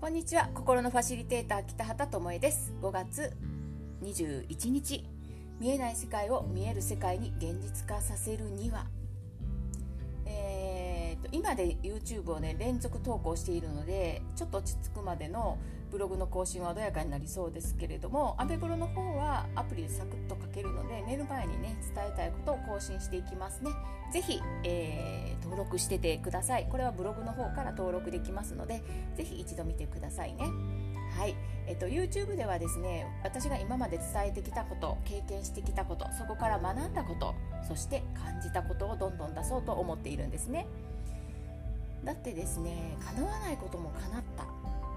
こんにちは。心のファシリテーター北畑智恵です。5月21日。見えない世界を見える世界に現実化させるには、今で YouTube をね連続投稿しているのでちょっと落ち着くまでのブログの更新は穏やかになりそうですけれどもアメブロの方はアプリでサクッと書けるので寝る前にね伝えたいことを更新していきますね。ぜひ、えー、登録しててください。これはブログの方から登録できますのでぜひ一度見てくださいね。はい、えっと、YouTube ではですね私が今まで伝えてきたこと経験してきたことそこから学んだことそして感じたことをどんどん出そうと思っているんですね。だってですね叶わないことも叶った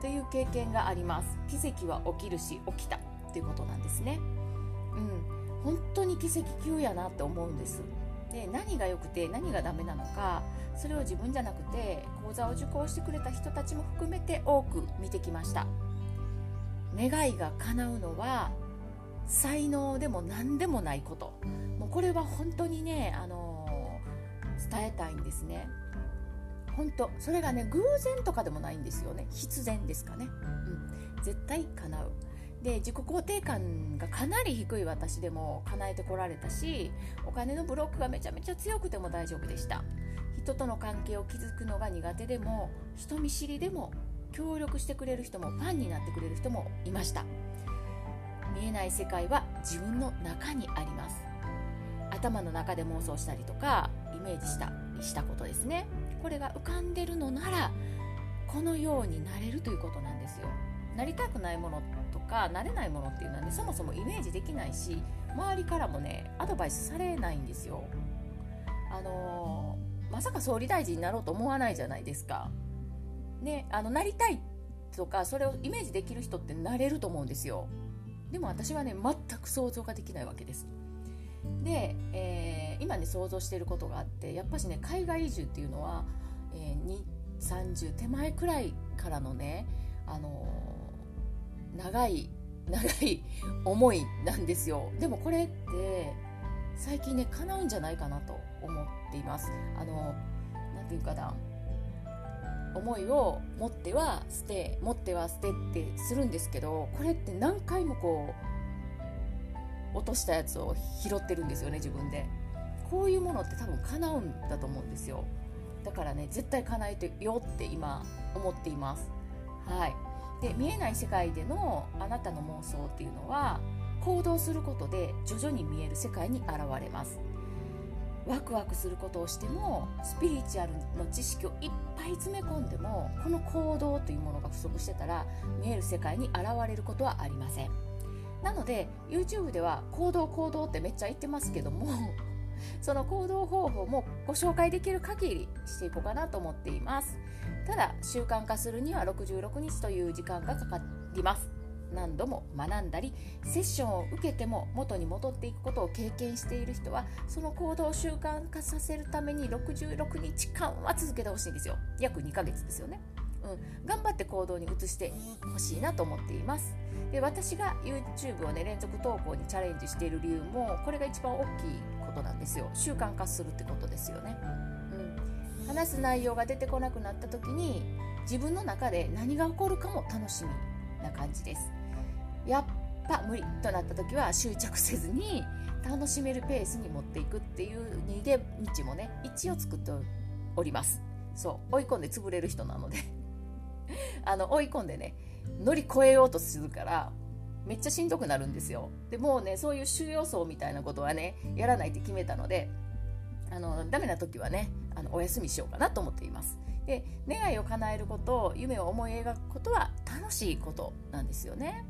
という経験があります。奇跡は起きるし起きたということなんですね。うん。本当に奇跡級やなって思うんです。で何が良くて何がダメなのかそれを自分じゃなくて講座を受講してくれた人たちも含めて多く見てきました。願いが叶うのは才能でも何でもないこと。もうこれは本当にね、あの、伝えたいんですね。本当それがね偶然とかでもないんですよね。必然ですかね、うん、絶対叶う。で自己肯定感がかなり低い私でも叶えてこられたしお金のブロックがめちゃめちゃ強くても大丈夫でした。人との関係を築くのが苦手でも人見知りでも協力してくれる人もファンになってくれる人もいました。見えない世界は自分の中にあります。頭の中で妄想したりとかイメージした。したことですね。これが浮かんでるのならこのようになれるということなんですよ。なりたくないものとかなれないものっていうのはねそもそもイメージできないし周りからもねアドバイスされないんですよ。あのー、まさか総理大臣になろうと思わないじゃないですか。ねあのなりたいとかそれをイメージできる人ってなれると思うんですよ。でも私はね全く想像ができないわけです。で、えー、今ね想像していることがあってやっぱしね海外移住っていうのは、えー、30手前くらいからのね、あのー、長い長い思いなんですよ。でもこれって最近ね叶うんじゃないかなと思っています。あの何て言うかな。思いを持っては捨て持っては捨てってするんですけどこれって何回もこう落としたやつを拾ってるんですよね自分で。こういうものって多分叶うんだと思うんですよ。だからね絶対叶えてよって今思っています。はい。で見えない世界でのあなたの妄想っていうのは行動することで徐々に見える世界に現れます。ワクワクすることをしてもスピリチュアルの知識をいっぱい詰め込んでもこの行動というものが不足してたら見える世界に現れることはありません。なので YouTube では行動行動ってめっちゃ言ってますけども その行動方法もご紹介できる限りしていこうかなと思っています。ただ習慣化するには66日という時間がかかります。何度も学んだりセッションを受けても元に戻っていくことを経験している人はその行動を習慣化させるために66日間は続けてほしいんですよ。約2ヶ月ですよね、うん、頑張って行動に移してほしいなと思っています。で私が YouTube をね連続投稿にチャレンジしている理由もこれが一番大きいことなんですよ。習慣化するってことですよね、うん、話す内容が出てこなくなった時に自分の中で何が起こるかも楽しみな感じです。やっぱ無理となった時は執着せずに楽しめるペースに持っていくっていう逃げ道もね一応作っております。そう。追い込んで潰れる人なので。あの追い込んでね乗り越えようとするからめっちゃしんどくなるんですよ。でもうねそういう収容層みたいなことはねやらないって決めたのであのダメな時はねあのお休みしようかなと思っています。で願いを叶えること夢を思い描くことは楽しいことなんですよね。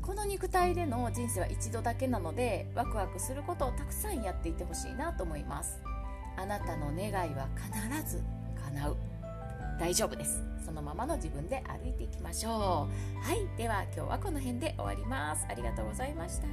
この肉体での人生は一度だけなのでワクワクすることをたくさんやっていってほしいなと思います。あなたの願いは必ず叶う。大丈夫です。そのままの自分で歩いていきましょう。はいでは今日はこの辺で終わります。ありがとうございました。